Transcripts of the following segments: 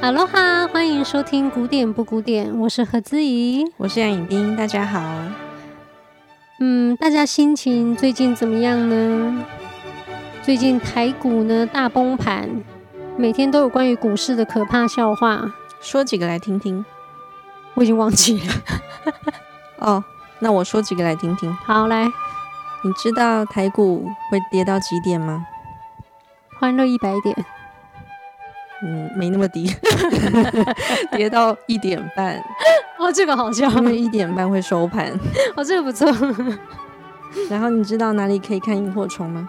哈喽哈，欢迎收听古典不古典，我是何姿怡，我是杨颖冰，大家好。嗯，大家心情最近怎么样呢？最近台股呢大崩盘，每天都有关于股市的可怕笑话，说几个来听听。我已经忘记了。哦，那我说几个来听听。好，来，你知道台股会跌到几点吗？欢乐一百点。嗯，没那么低，跌到一点半。哦，这个好笑，因为一点半会收盘。哦，这个不错。然后你知道哪里可以看萤火虫吗？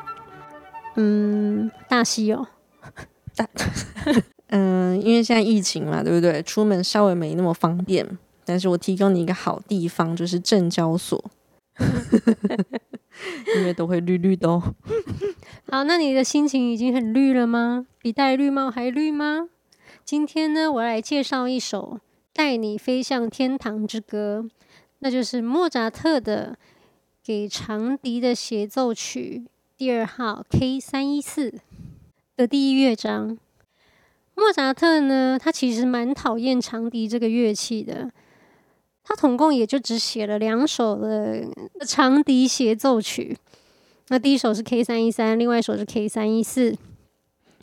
嗯，大西哦。大。嗯，因为现在疫情嘛，对不对？出门稍微没那么方便。但是我提供你一个好地方，就是证交所。因为都会绿绿的哦。好，那你的心情已经很绿了吗？比戴绿帽还绿吗？今天呢，我来介绍一首《带你飞向天堂之歌》，那就是莫扎特的给长笛的协奏曲第二号 K 三一四的第一乐章。莫扎特呢，他其实蛮讨厌长笛这个乐器的。他总共也就只写了两首的长笛协奏曲，那第一首是 K 三一三，另外一首是 K 三一四。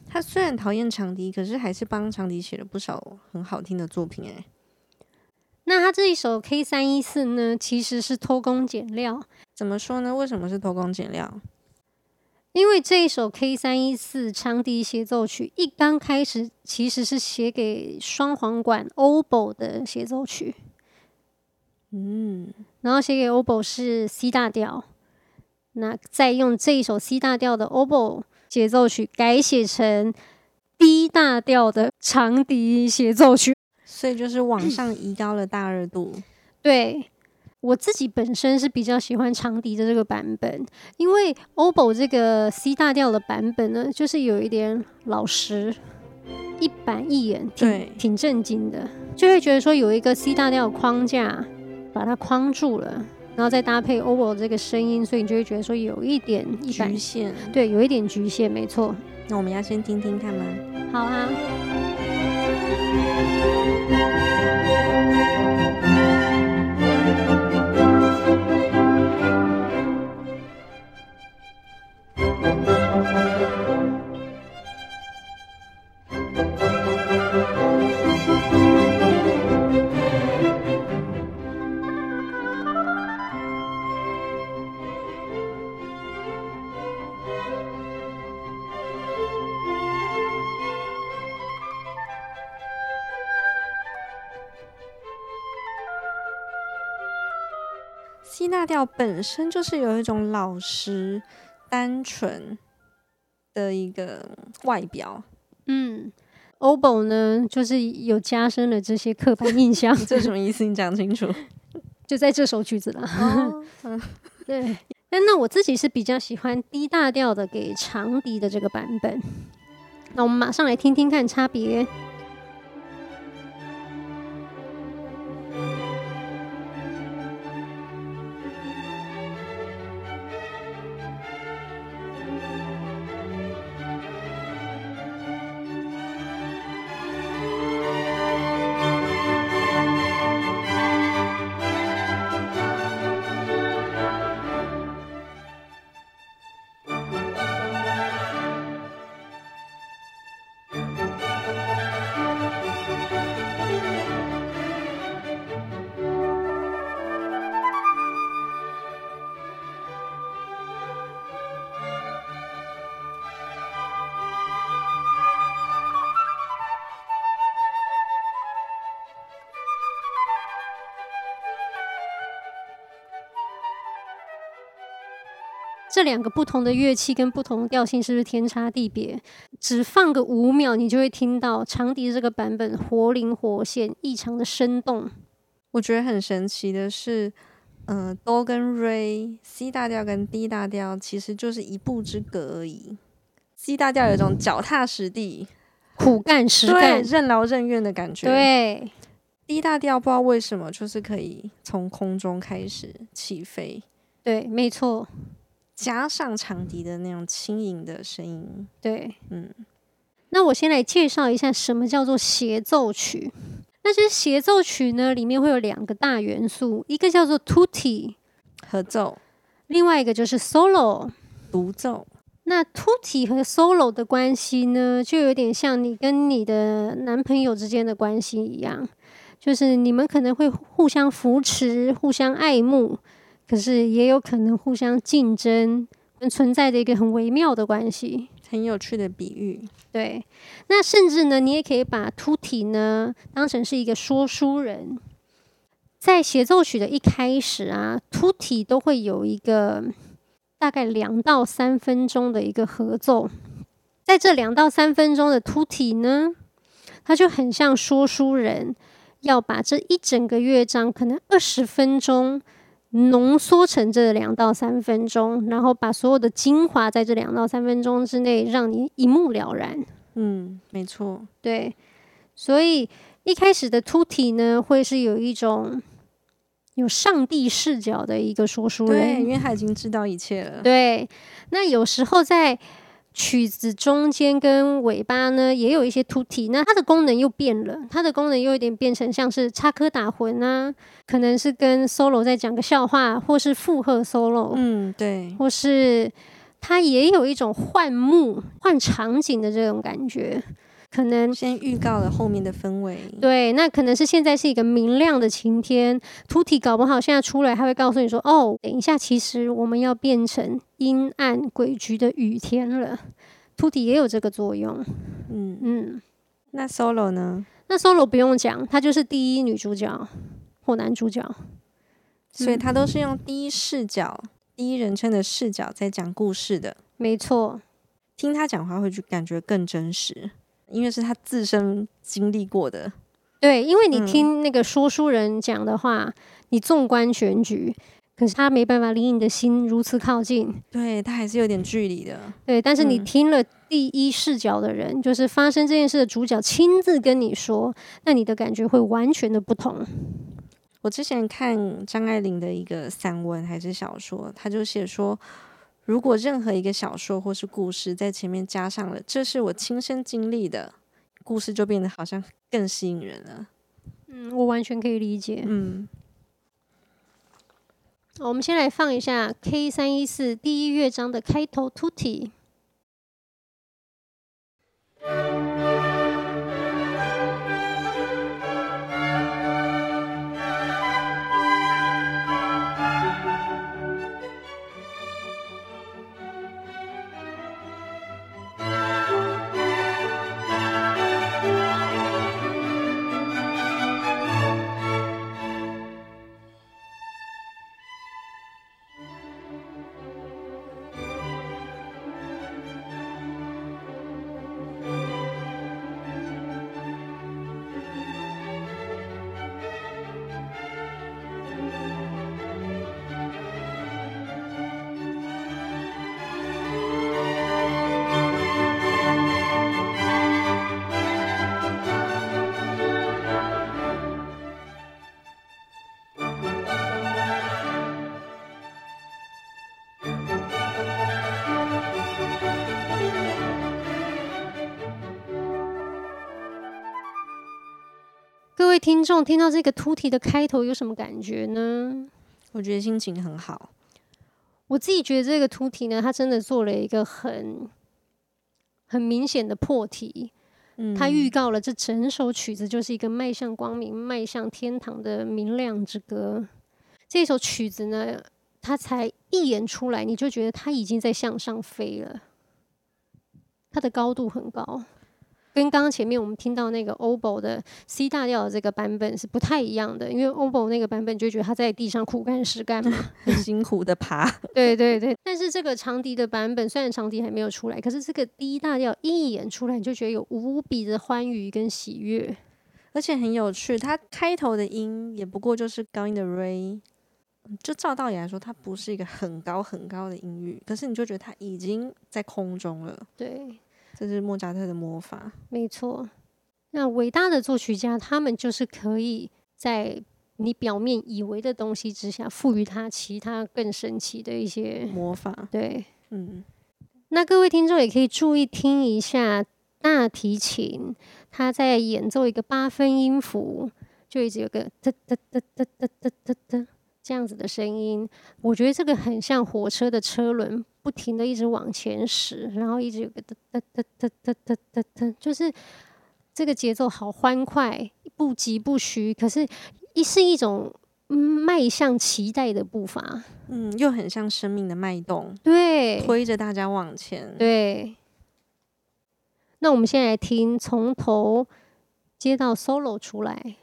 他虽然讨厌长笛，可是还是帮长笛写了不少很好听的作品诶。那他这一首 K 三一四呢，其实是偷工减料。怎么说呢？为什么是偷工减料？因为这一首 K 三一四长笛协奏曲一刚开始其实是写给双簧管 oboe 的协奏曲。嗯，然后写给 oboe 是 C 大调，那再用这一首 C 大调的 oboe 协奏曲改写成 D 大调的长笛协奏曲，所以就是往上移高了大二度。对，我自己本身是比较喜欢长笛的这个版本，因为 oboe 这个 C 大调的版本呢，就是有一点老实、一板一眼，对，挺正经的，就会觉得说有一个 C 大调框架。把它框住了，然后再搭配 oboe 这个声音，所以你就会觉得说有一点一局限，对，有一点局限，没错。那我们要先听听看吗？好啊。大调本身就是有一种老实、单纯的一个外表。嗯，oboe 呢，就是有加深了这些刻板印象。这什么意思？你讲清楚。就在这首曲子了。哦、对。但那我自己是比较喜欢低大调的给长笛的这个版本。那我们马上来听听看差别。这两个不同的乐器跟不同的调性是不是天差地别？只放个五秒，你就会听到长笛这个版本活灵活现、异常的生动。我觉得很神奇的是，嗯、呃，哆跟瑞，C 大调跟 D 大调其实就是一步之隔而已。C 大调有一种脚踏实地、苦干实干、任劳任怨的感觉。对，D 大调不知道为什么就是可以从空中开始起飞。对，没错。加上长笛的那种轻盈的声音，对，嗯，那我先来介绍一下什么叫做协奏曲。那其实协奏曲呢，里面会有两个大元素，一个叫做 tutti 合奏，另外一个就是 solo 独奏。那 tutti 和 solo 的关系呢，就有点像你跟你的男朋友之间的关系一样，就是你们可能会互相扶持、互相爱慕，可是也有可能互相竞争，存在着一个很微妙的关系。很有趣的比喻，对。那甚至呢，你也可以把 tutti 呢当成是一个说书人。在协奏曲的一开始啊，tutti 都会有一个大概两到三分钟的一个合奏。在这两到三分钟的 tutti 呢，它就很像说书人要把这一整个乐章可能二十分钟。浓缩成这两到三分钟，然后把所有的精华在这两到三分钟之内让你一目了然。嗯，没错，对。所以一开始的 tutti 呢，会是有一种有上帝视角的一个说书人，对，因为他已经知道一切了。对。那有时候在曲子中间跟尾巴呢，也有一些 tutti，那它的功能又变了，它的功能又有点变成像是插科打诨啊，可能是跟 solo 在讲个笑话，或是附和 solo，嗯，对，或是它也有一种换幕、换场景的这种感觉，可能先预告了后面的氛围。对，那可能是现在是一个明亮的晴天，tutti 搞不好现在出来，他会告诉你说：“哦，等一下，其实我们要变成。”阴暗诡谲的雨天了，tutti 也有这个作用。嗯嗯，那 solo 呢？那 solo 不用讲，他就是第一女主角或男主角，所以他都是用第一视角、嗯、第一人称的视角在讲故事的。没错，听他讲话会就感觉更真实，因为是他自身经历过的。对，因为你听那个说书人讲的话，嗯、你纵观全局。可是他没办法离你的心如此靠近，对，他还是有点距离的。对，但是你听了第一视角的人，嗯、就是发生这件事的主角亲自跟你说，那你的感觉会完全的不同。我之前看张爱玲的一个散文还是小说，他就写说，如果任何一个小说或是故事在前面加上了“这是我亲身经历的”，故事就变得好像更吸引人了。嗯，我完全可以理解。嗯。我们先来放一下 K 三一四第一乐章的开头 Tutti。位听众，听到这个 tutti 的开头有什么感觉呢？我觉得心情很好。我自己觉得这个 tutti 呢，它真的做了一个很很明显的破题。嗯，它预告了这整首曲子就是一个迈向光明、迈向天堂的明亮之歌。这首曲子呢，它才一演出来，你就觉得它已经在向上飞了。它的高度很高。跟刚刚前面我们听到那个 oboe 的 C 大调的这个版本是不太一样的，因为 oboe 那个版本就觉得他在地上苦干实干嘛，很辛苦的爬。对对对，但是这个长笛的版本虽然长笛还没有出来，可是这个 D 大调一演出来，你就觉得有无比的欢愉跟喜悦，而且很有趣。它开头的音也不过就是高音的 Re，就照道理来说，它不是一个很高很高的音域，可是你就觉得它已经在空中了。对。这是莫扎特的魔法，没错。那伟大的作曲家，他们就是可以在你表面以为的东西之下，赋予他其他更神奇的一些魔法。对，嗯。那各位听众也可以注意听一下大提琴，他在演奏一个八分音符，就一直有个哒哒哒哒哒哒哒哒这样子的声音。我觉得这个很像火车的车轮，不停的一直往前驶，然后一直有个就是这个节奏好欢快，不疾不徐，可是一是一种。迈向期待的步伐，嗯，又很像生命的脉动，对，推着大家往前，对。那我们现在来听从头接到 solo 出来。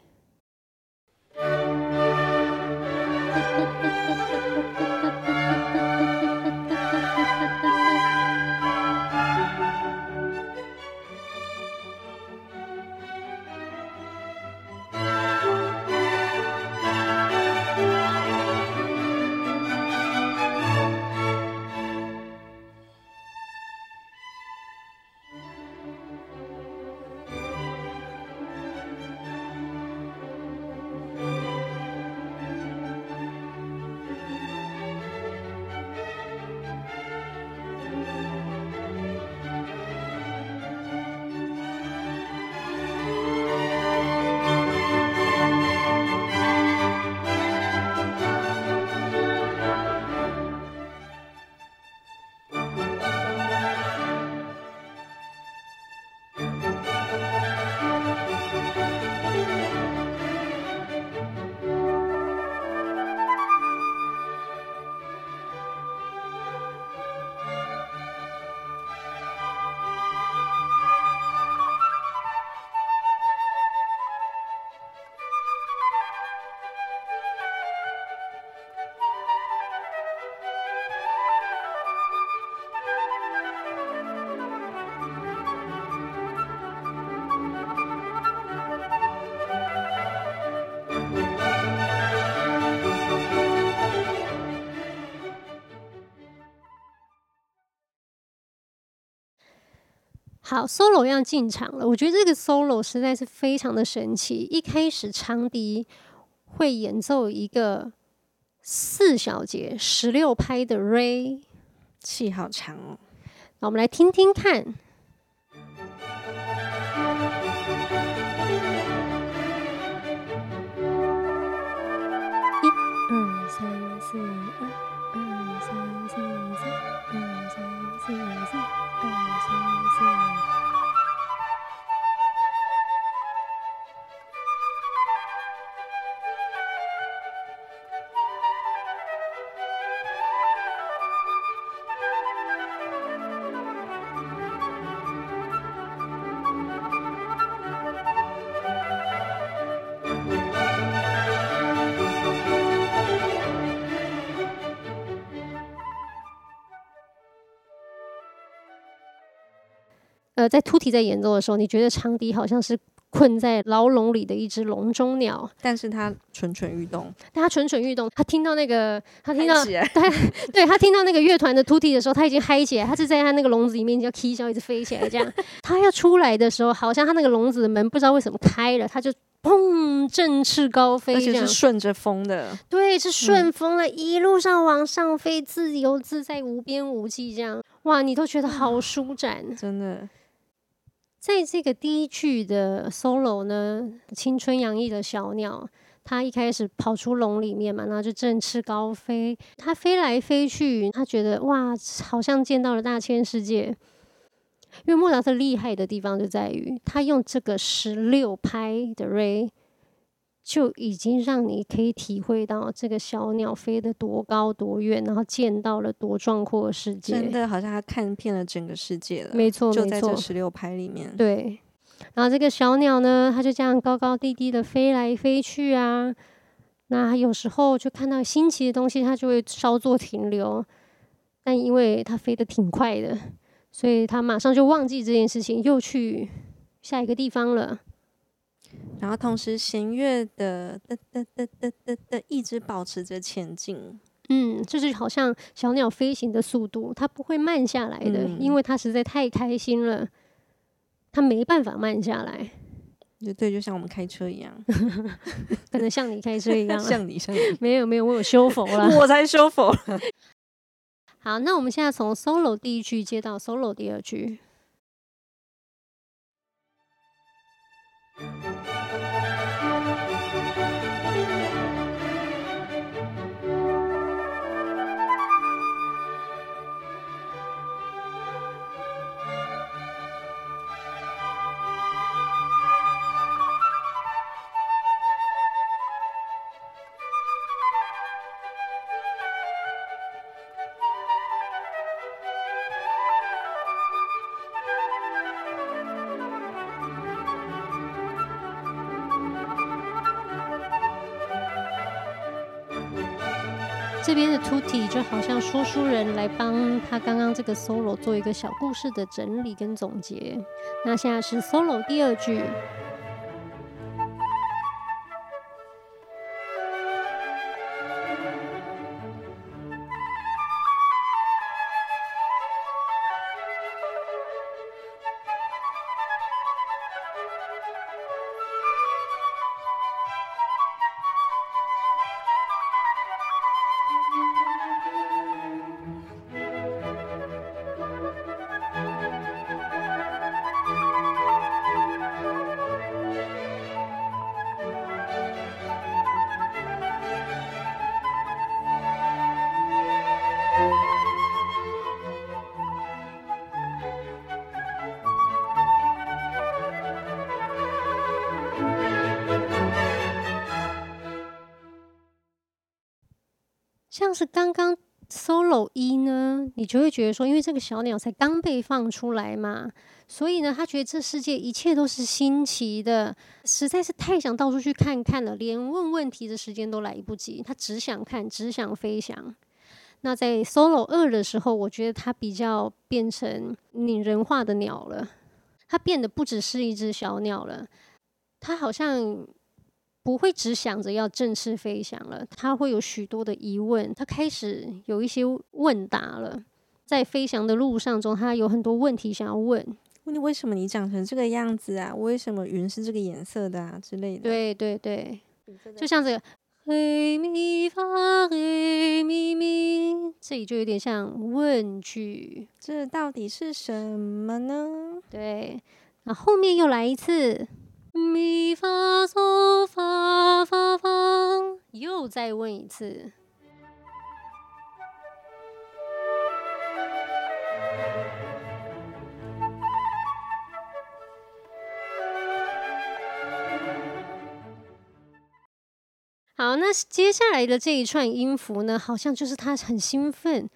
好，solo 要进场了。我觉得这个 solo 实在是非常的神奇。一开始长笛会演奏一个四小节十六拍的 Re，气好长哦。那我们来听听看。呃，在突提在演奏的时候，你觉得长笛好像是困在牢笼里的一只笼中鸟，但是它蠢蠢欲动。但它蠢蠢欲动，他听到那个，他听到，对，对他听到那个乐团的突提的时候，他已经嗨起来，他是在他那个笼子里面，叫 K 笑一直飞起来，这样。他要出来的时候，好像他那个笼子的门不知道为什么开了，他就砰，振翅高飞，而且是顺着风的，对，是顺风的，嗯、一路上往上飞，自由自在，无边无际，这样，哇，你都觉得好舒展，真的。在这个第一句的 solo 呢，青春洋溢的小鸟，它一开始跑出笼里面嘛，然后就振翅高飞，它飞来飞去，它觉得哇，好像见到了大千世界。因为莫扎特厉害的地方就在于，他用这个十六拍的 ray。就已经让你可以体会到这个小鸟飞得多高多远，然后见到了多壮阔的世界。真的好像他看遍了整个世界了。没错，没错，就在这十六拍里面。对，然后这个小鸟呢，它就这样高高低低的飞来飞去啊。那有时候就看到新奇的东西，它就会稍作停留。但因为它飞得挺快的，所以它马上就忘记这件事情，又去下一个地方了。然后同时弦乐的一直保持着前进，嗯，就是好像小鸟飞行的速度，它不会慢下来的，嗯、因为它实在太开心了，它没办法慢下来。就对，就像我们开车一样 可能像你开车一样，像你，像你，没有没有，我有修佛了，我才修佛。好，那我们现在从 solo 第一句接到 solo 第二句。就好像说书人来帮他刚刚这个 solo 做一个小故事的整理跟总结。那现在是 solo 第二句。是刚刚 solo 一呢，你就会觉得说，因为这个小鸟才刚被放出来嘛，所以呢，他觉得这世界一切都是新奇的，实在是太想到处去看看了，连问问题的时间都来不及，他只想看，只想飞翔。那在 solo 二的时候，我觉得它比较变成拟人化的鸟了，它变得不只是一只小鸟了，它好像。不会只想着要正式飞翔了，他会有许多的疑问，他开始有一些问答了。在飞翔的路上中，他有很多问题想要问。问你为什么你长成这个样子啊？为什么云是这个颜色的啊？之类的。对对对，就像这个黑咪发黑咪咪，这里就有点像问句。这到底是什么呢？对，那后面又来一次。咪发嗦发发发，又再问一次。好，那接下来的这一串音符呢，好像就是他很兴奋，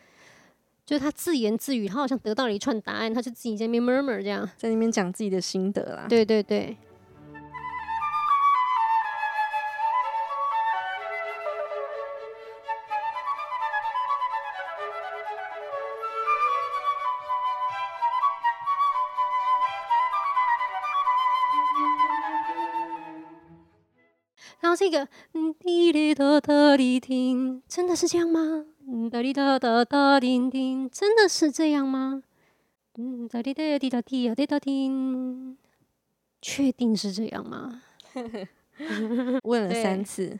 就是他自言自语，他好像得到了一串答案，他就自己在那边 murmur 这样，在那边讲自己的心得啦。对对对。这个嗯滴哩哒哒哩叮，真的是这样吗？嗯哒哩哒哒哒叮叮，真的是这样吗？嗯哒哩哒滴哒滴呀滴哒叮，确定是这样吗？问了三次。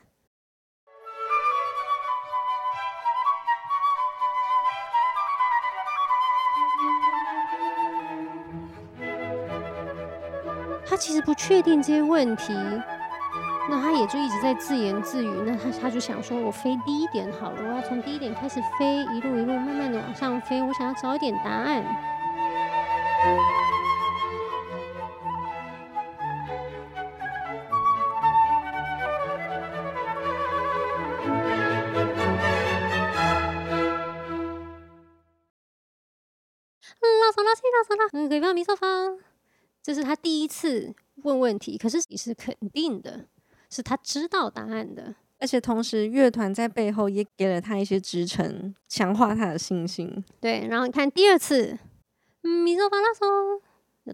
他其实不确定这些问题。那他也就一直在自言自语，那他他就想说，我飞低一点好了，我要从低一点开始飞，一路一路慢慢的往上飞，我想要找一点答案。嗯，给方米索方，这是他第一次问问题，可是你是肯定的。是他知道答案的，而且同时乐团在背后也给了他一些支撑，强化他的信心。对，然后你看第二次，咪嗦发拉嗦，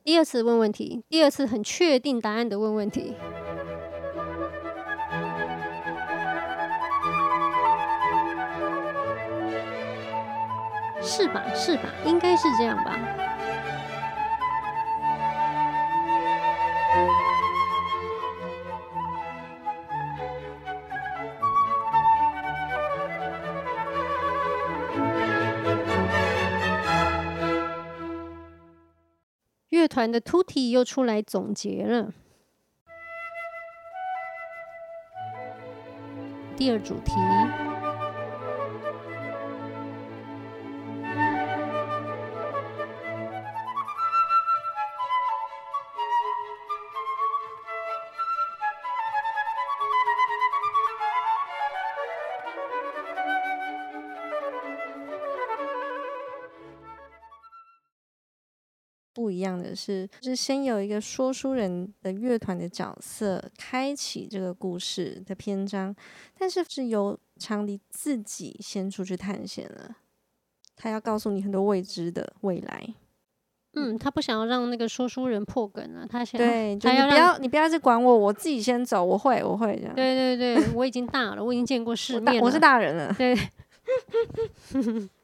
第二次问问题，第二次很确定答案的问问题，是吧？是吧？应该是这样吧。团的 Tutti 又出来总结了第二主题。是，就是先有一个说书人的乐团的角色开启这个故事的篇章，但是是由长笛自己先出去探险了，他要告诉你很多未知的未来。嗯，他不想要让那个说书人破梗啊，他想对，就你不要你不要再管我，我自己先走，我会我会这样。对对对，我已经大了，我已经见过世面了，我，我是大人了。对。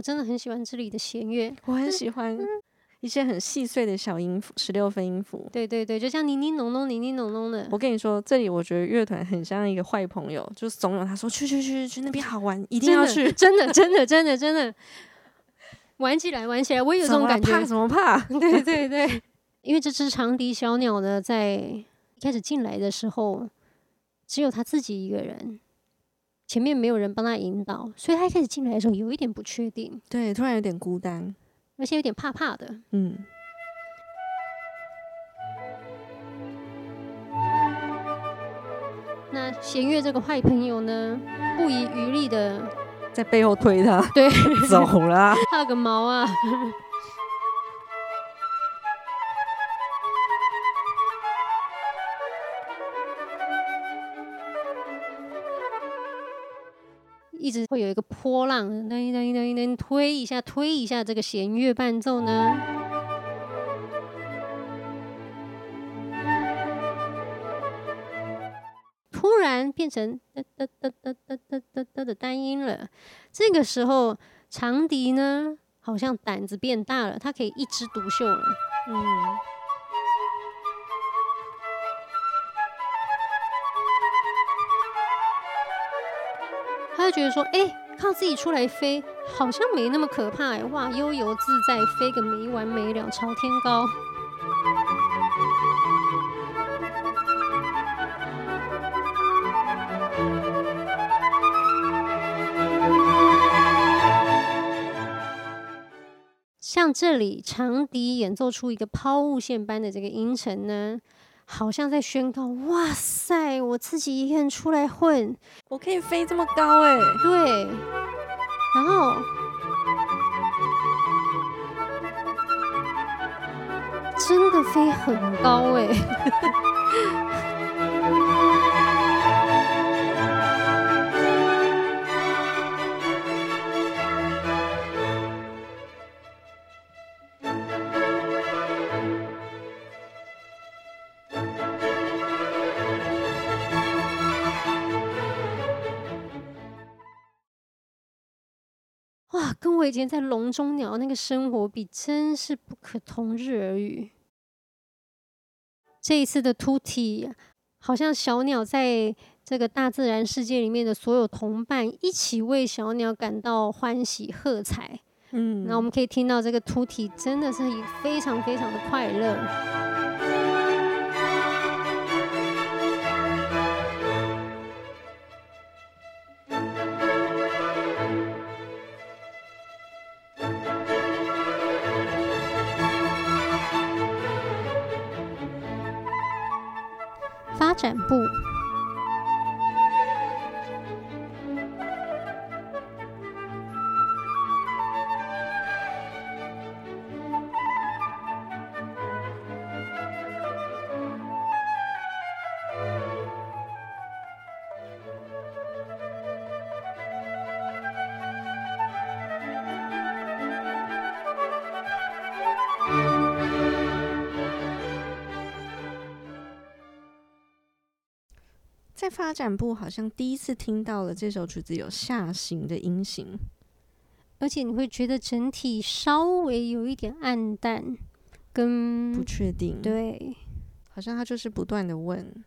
我真的很喜欢这里的弦乐，我很喜欢一些很细碎的小音符，十六分音符。对对对，就像呢呢浓浓、呢呢浓浓的。我跟你说，这里我觉得乐团很像一个坏朋友，就怂恿他说去去去去那边好玩，一定要去，真的真的真的真的玩起来玩起来，我也有这种感觉。怕什么怕？对对对，因为这只长笛小鸟呢，在一开始进来的时候，只有他自己一个人。前面没有人帮他引导，所以他一开始进来的时候有一点不确定，对，突然有点孤单，而且有点怕怕的。嗯。那弦月这个坏朋友呢，不遗余力的在背后推他，对，走了，怕个毛啊！一直会有一个波浪，推一下，推一下，这个弦乐伴奏呢，突然变成哒哒哒哒哒哒哒的单音了。这个时候，长笛呢，好像胆子变大了，它可以一枝独秀了。嗯。觉得说：“哎、靠自己出来飞，好像没那么可怕！哇，悠游自在，飞个没完没了，朝天高。”像这里长笛演奏出一个抛物线般的这个音程呢。好像在宣告，哇塞！我自己一个人出来混，我可以飞这么高哎！对，然后真的飞很高哎！跟我以前在笼中鸟那个生活比，真是不可同日而语。这一次的突体，好像小鸟在这个大自然世界里面的所有同伴一起为小鸟感到欢喜喝彩。嗯，那我们可以听到这个突体真的是非常非常的快乐。展部。在发展部好像第一次听到了这首曲子有下行的音型，而且你会觉得整体稍微有一点暗淡，跟不确定。对，好像他就是不断的问，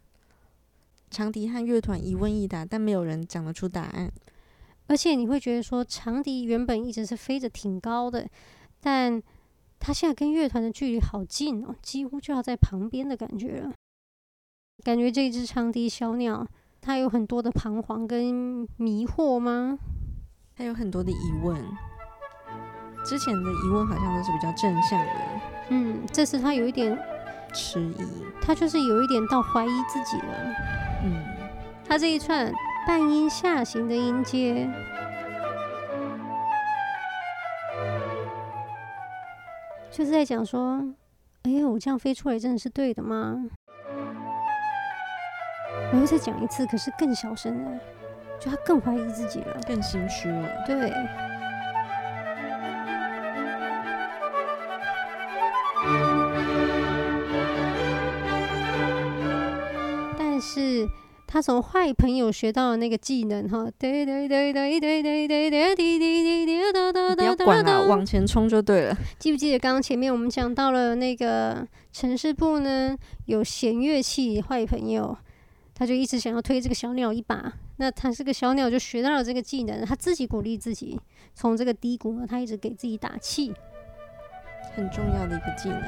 长笛和乐团一问一答，但没有人讲得出答案。而且你会觉得说，长笛原本一直是飞着挺高的，但他现在跟乐团的距离好近哦，几乎就要在旁边的感觉了。感觉这只长笛小鸟，它有很多的彷徨跟迷惑吗？它有很多的疑问。之前的疑问好像都是比较正向的，嗯，这次他有一点迟疑，他就是有一点到怀疑自己了。嗯，他这一串半音下行的音阶，就是在讲说，哎呀，我这样飞出来真的是对的吗？我又再讲一次，可是更小声了，就他更怀疑自己了，更心虚了，对。但是他从坏朋友学到的那个技能哈，对对对对对对对对对对对，不要管了，往前冲就对了。记不记得刚刚前面我们讲到了那个城市部呢？有弦乐器坏朋友，他就一直想要推这个小鸟一把。那他这个小鸟就学到了这个技能，他自己鼓励自己，从这个低谷呢，他一直给自己打气，很重要的一个技能。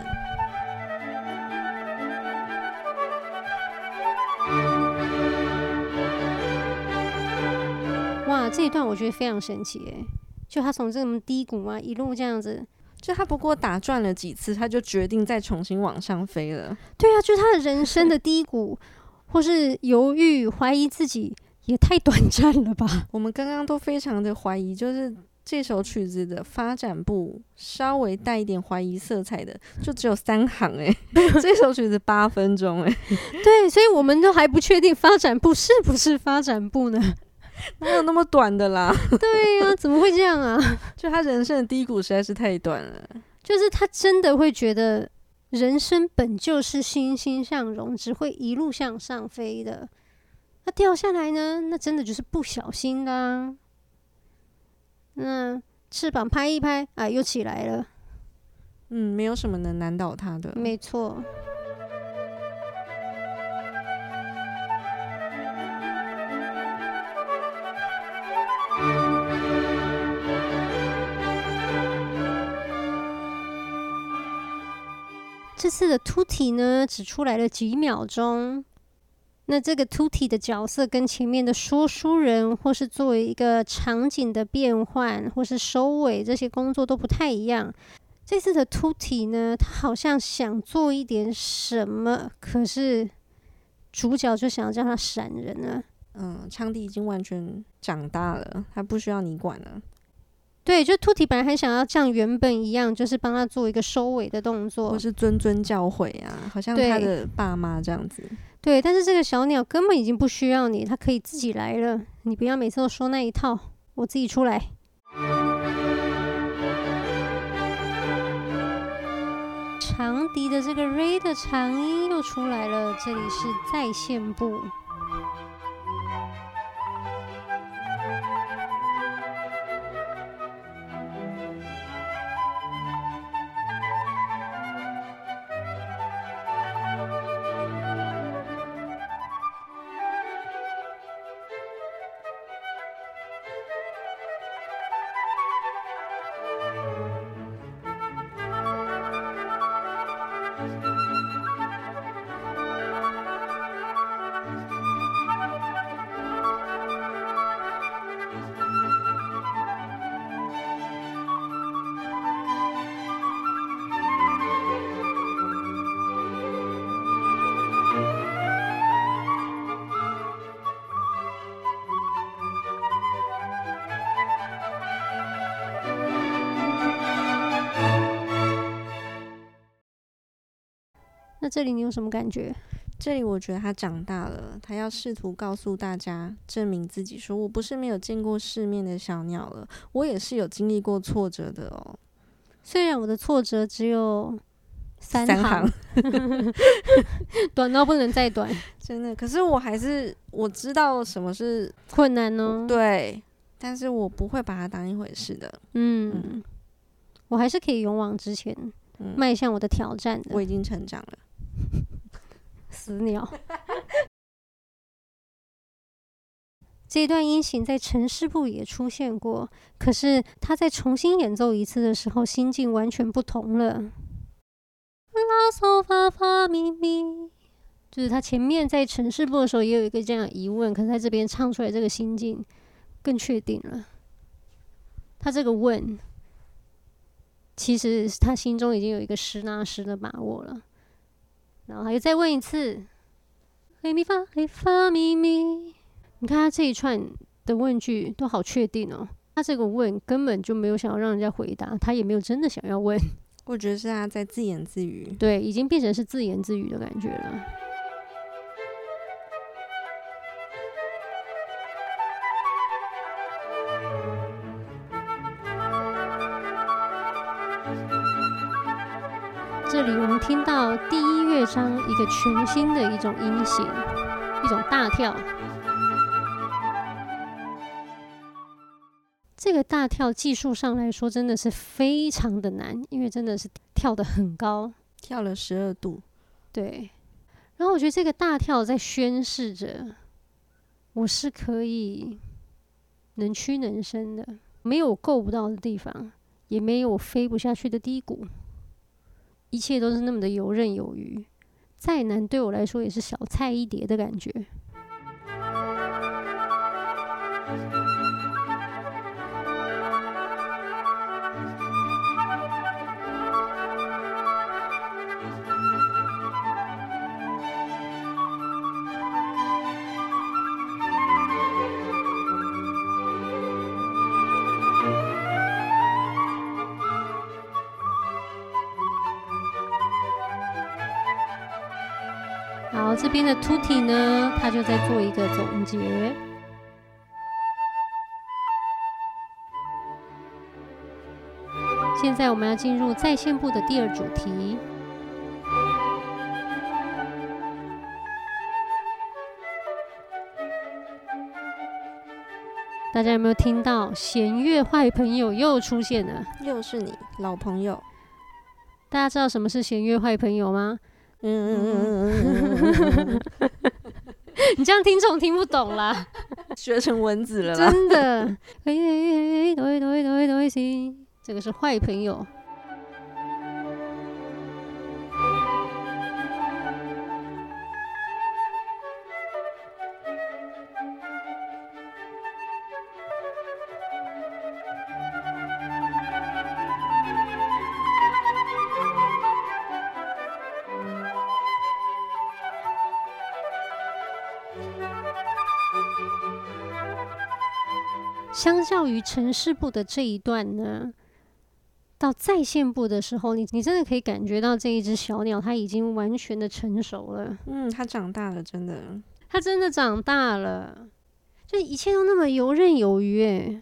哇，这一段我觉得非常神奇诶，就他从这么低谷啊，一路这样子，就他不过打转了几次，他就决定再重新往上飞了。对啊，就他的人生的低谷，或是犹豫、怀疑自己，也太短暂了吧？我们刚刚都非常的怀疑，就是。这首曲子的发展部稍微带一点怀疑色彩的，就只有三行诶、欸。这首曲子八分钟诶、欸，对，所以我们都还不确定发展部是不是发展部呢？哪有那么短的啦？对呀、啊，怎么会这样啊？就他人生的低谷实在是太短了。就是他真的会觉得人生本就是欣欣向荣，只会一路向上飞的。那掉下来呢？那真的就是不小心啦、啊。那翅膀拍一拍啊，又起来了。嗯，没有什么能难倒他的。没错。这次的突体呢，只出来了几秒钟。那这个突体的角色跟前面的说书人，或是作为一个场景的变换，或是收尾这些工作都不太一样。这次的突体呢，他好像想做一点什么，可是主角就想要叫他闪人了。嗯，长笛已经完全长大了，他不需要你管了。对，就 Tutti 本来很想要像原本一样，就是帮他做一个收尾的动作，或是谆谆教诲啊，好像他的爸妈这样子。对，但是这个小鸟根本已经不需要你，它可以自己来了。你不要每次都说那一套，我自己出来。长笛的这个 Re 的长音又出来了，这里是再现部。这里你有什么感觉？这里我觉得他长大了，他要试图告诉大家，证明自己，说我不是没有见过世面的小鸟了，我也是有经历过挫折的哦。虽然我的挫折只有三行，三行 短到不能再短，真的。可是我还是我知道什么是困难哦。对，但是我不会把它当一回事的。嗯，嗯，我还是可以勇往直前。迈、嗯、向我的挑战的。我已经成长了，死鸟。这段音型在城市部也出现过，可是他在重新演奏一次的时候，心境完全不同了。拉嗦发发咪咪，就是他前面在城市部的时候也有一个这样疑问，可是在这边唱出来，这个心境更确定了。他这个问，其实他心中已经有一个实拿实的把握了。然后他又再问一次，黑咪发黑发咪咪。你看他这一串的问句都好确定哦。他这个问根本就没有想要让人家回答，他也没有真的想要问。我觉得是他在自言自语，对，已经变成是自言自语的感觉了。里我们听到第一乐章一个全新的一种音型，一种大跳。这个大跳技术上来说真的是非常的难，因为真的是跳得很高，跳了十二度。对，然后我觉得这个大跳在宣示着我是可以能屈能伸的，没有够不到的地方，也没有飞不下去的低谷，一切都是那么的游刃有余，再难对我来说也是小菜一碟的感觉。边的 Tutti 呢，他就在做一个总结。现在我们要进入在线部的第二主题。大家有没有听到？弦乐坏朋友又出现了，又是你，老朋友。大家知道什么是弦乐坏朋友吗？嗯嗯嗯嗯嗯，你这样听众听不懂啦，学成蚊子了，真的。这个是坏朋友。相较于城市部的这一段呢，到在线部的时候，你你真的可以感觉到这一只小鸟它已经完全的成熟了。嗯，它长大了，真的，它真的长大了，就一切都那么游刃有余，诶。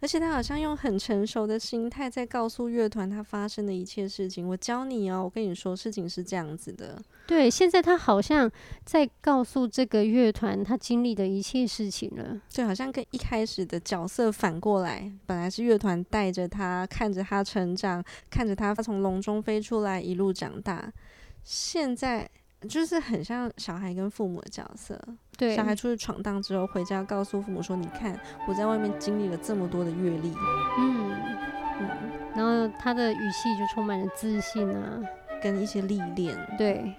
而且他好像用很成熟的心态在告诉乐团他发生的一切事情。我教你哦，我跟你说，事情是这样子的。对，现在他好像在告诉这个乐团他经历的一切事情了。就好像跟一开始的角色反过来，本来是乐团带着他，看着他成长，看着他从笼中飞出来，一路长大。现在。就是很像小孩跟父母的角色，对，小孩出去闯荡之后回家，告诉父母说：“你看，我在外面经历了这么多的阅历。”嗯嗯，然后他的语气就充满了自信啊，跟一些历练，对。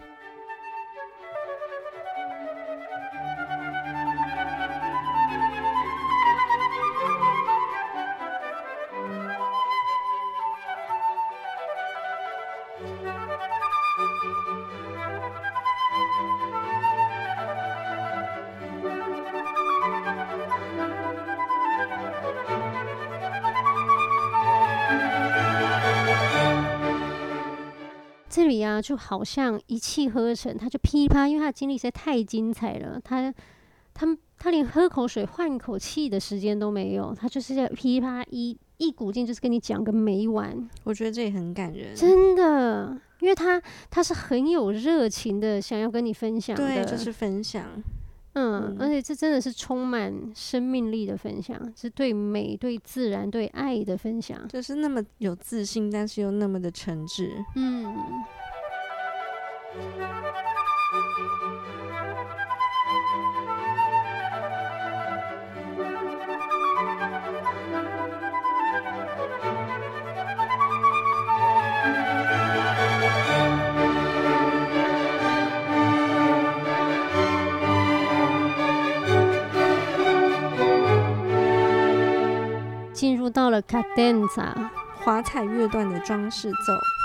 就好像一气呵成，他就噼啪，因为他的经历实在太精彩了，他他他连喝口水、换口气的时间都没有，他就是在噼啪一一股劲，就是跟你讲个没完。我觉得这也很感人，真的，因为他他是很有热情的，想要跟你分享的，对，就是分享。嗯，而且这真的是充满生命力的分享，是对美、对自然、对爱的分享，就是那么有自信，但是又那么的诚挚。嗯。进入到了 cadenza 华彩乐段的装饰奏。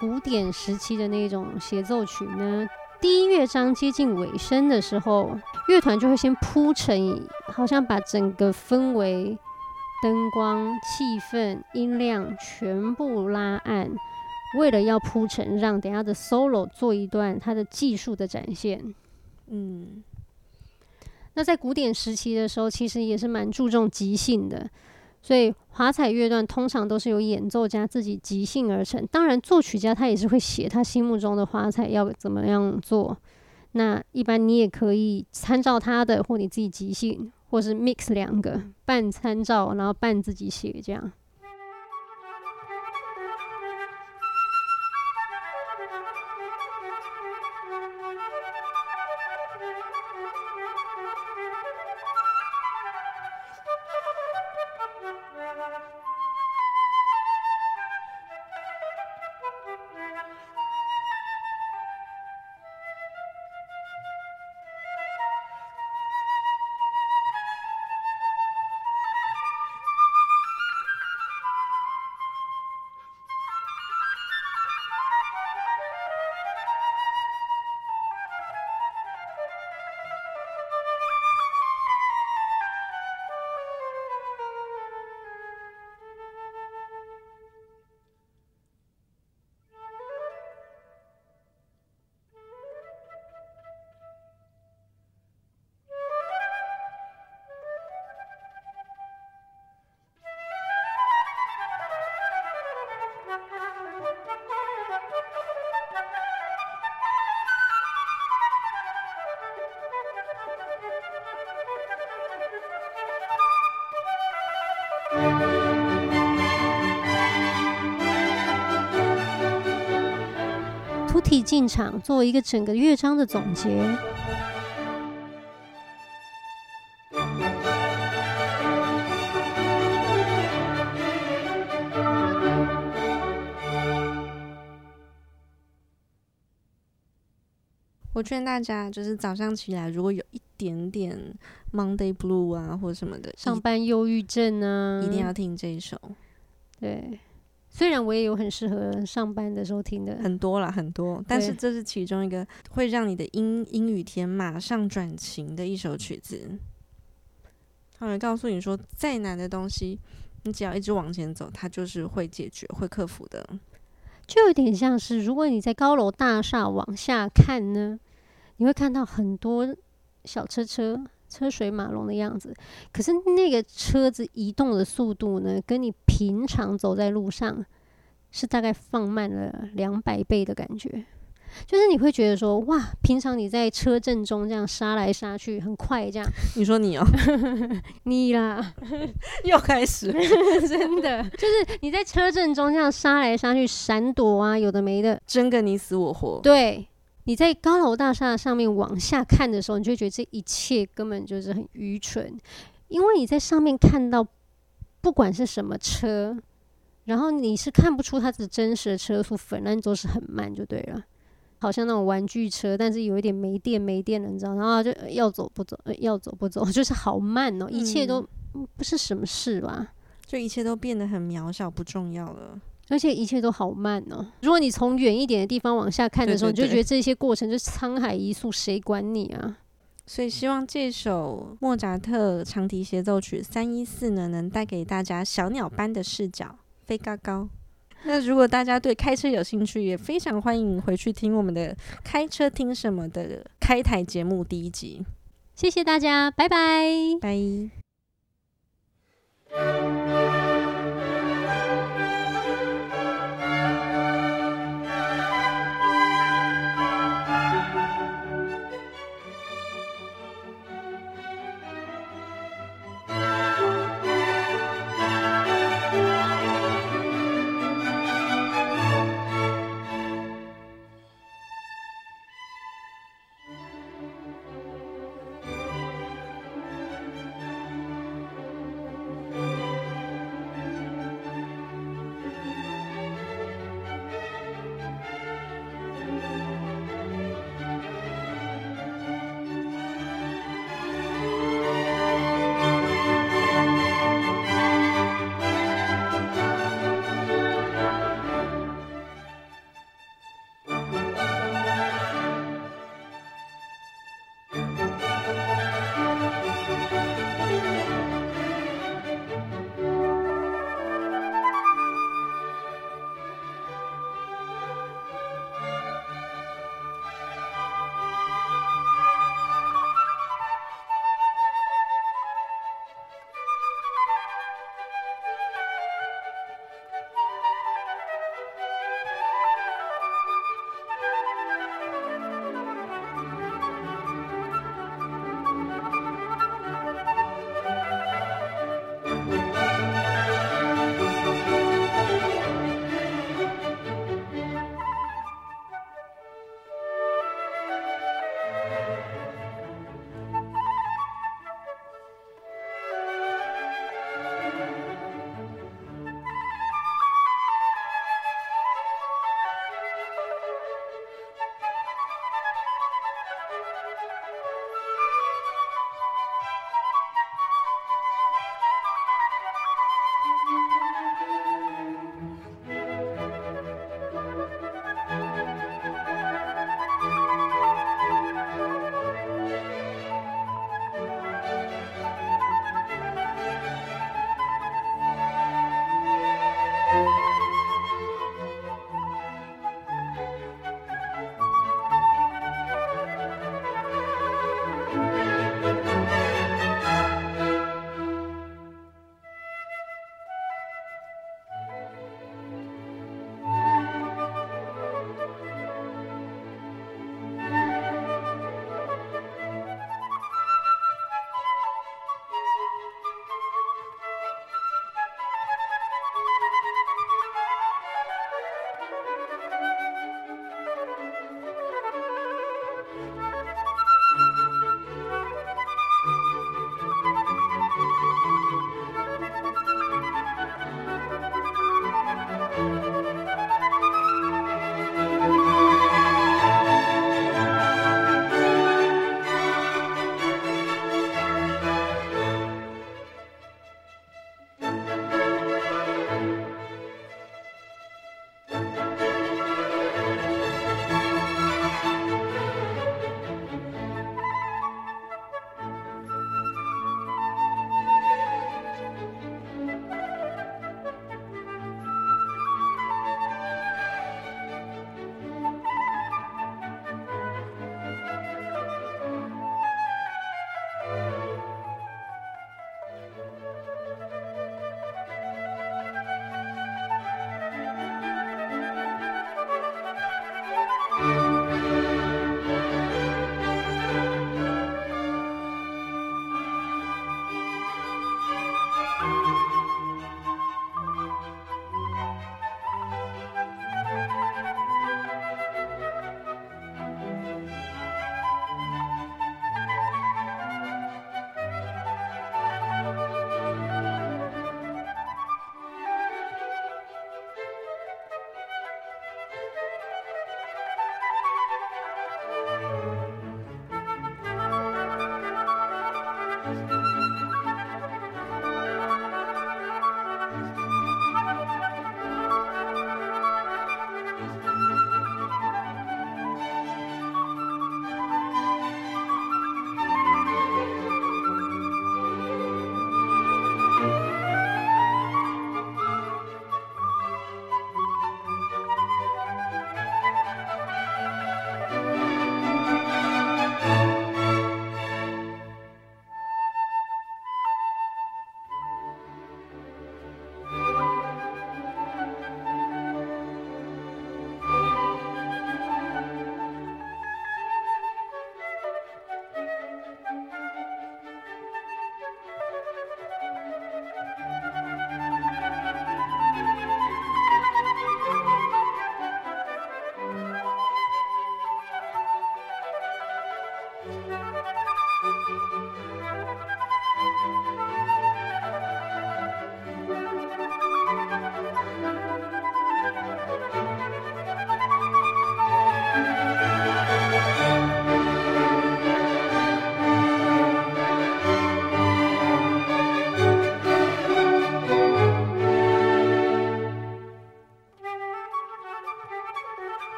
古典时期的那种协奏曲呢，第一乐章接近尾声的时候，乐团就会先铺陈，好像把整个氛围、灯光、气氛、音量全部拉暗，为了要铺陈，让等下的 solo 做一段它的技术的展现。嗯。那在古典时期的时候，其实也是蛮注重即兴的，所以华彩乐段通常都是由演奏家自己即兴而成。当然，作曲家他也是会写他心目中的华彩要怎么样做。那一般你也可以参照他的，或你自己即兴，或是 mix 两个，半参照，然后半自己写这样。进场，做一个整个乐章的总结。我劝大家，就是早上起来，如果有一点点 Monday Blue 啊，或者什么的，上班忧郁症啊，一定要听这一首。对，虽然我也有很适合上班的时候听的，很多啦，很多，但是这是其中一个会让你的阴阴雨天马上转晴的一首曲子。他会告诉你说，再难的东西，你只要一直往前走，它就是会解决、会克服的。就有点像是，如果你在高楼大厦往下看呢？你会看到很多小车车车水马龙的样子，可是那个车子移动的速度呢，跟你平常走在路上是大概放慢了两百倍的感觉。就是你会觉得说，哇，平常你在车阵中这样杀来杀去很快，这样。你说你哦，你啦，又开始，真的，就是你在车阵中这样杀来杀去，闪躲啊，有的没的，争个你死我活。对。你在高楼大厦上面往下看的时候，你就会觉得这一切根本就是很愚蠢，因为你在上面看到不管是什么车，然后你是看不出它的真实的车速，反正都是很慢就对了，好像那种玩具车，但是有一点没电没电了，你知道，然后就要走不走，要走不走，就是好慢哦，一切都不是什么事吧，就一切都变得很渺小，不重要了。而且一切都好慢哦。如果你从远一点的地方往下看的时候，你就觉得这些过程就是沧海一粟，谁管你啊？所以希望这首莫扎特长笛协奏曲三一四呢，能带给大家小鸟般的视角，飞高高。那如果大家对开车有兴趣，也非常欢迎回去听我们的《开车听什么》的开台节目第一集。谢谢大家，拜拜，拜。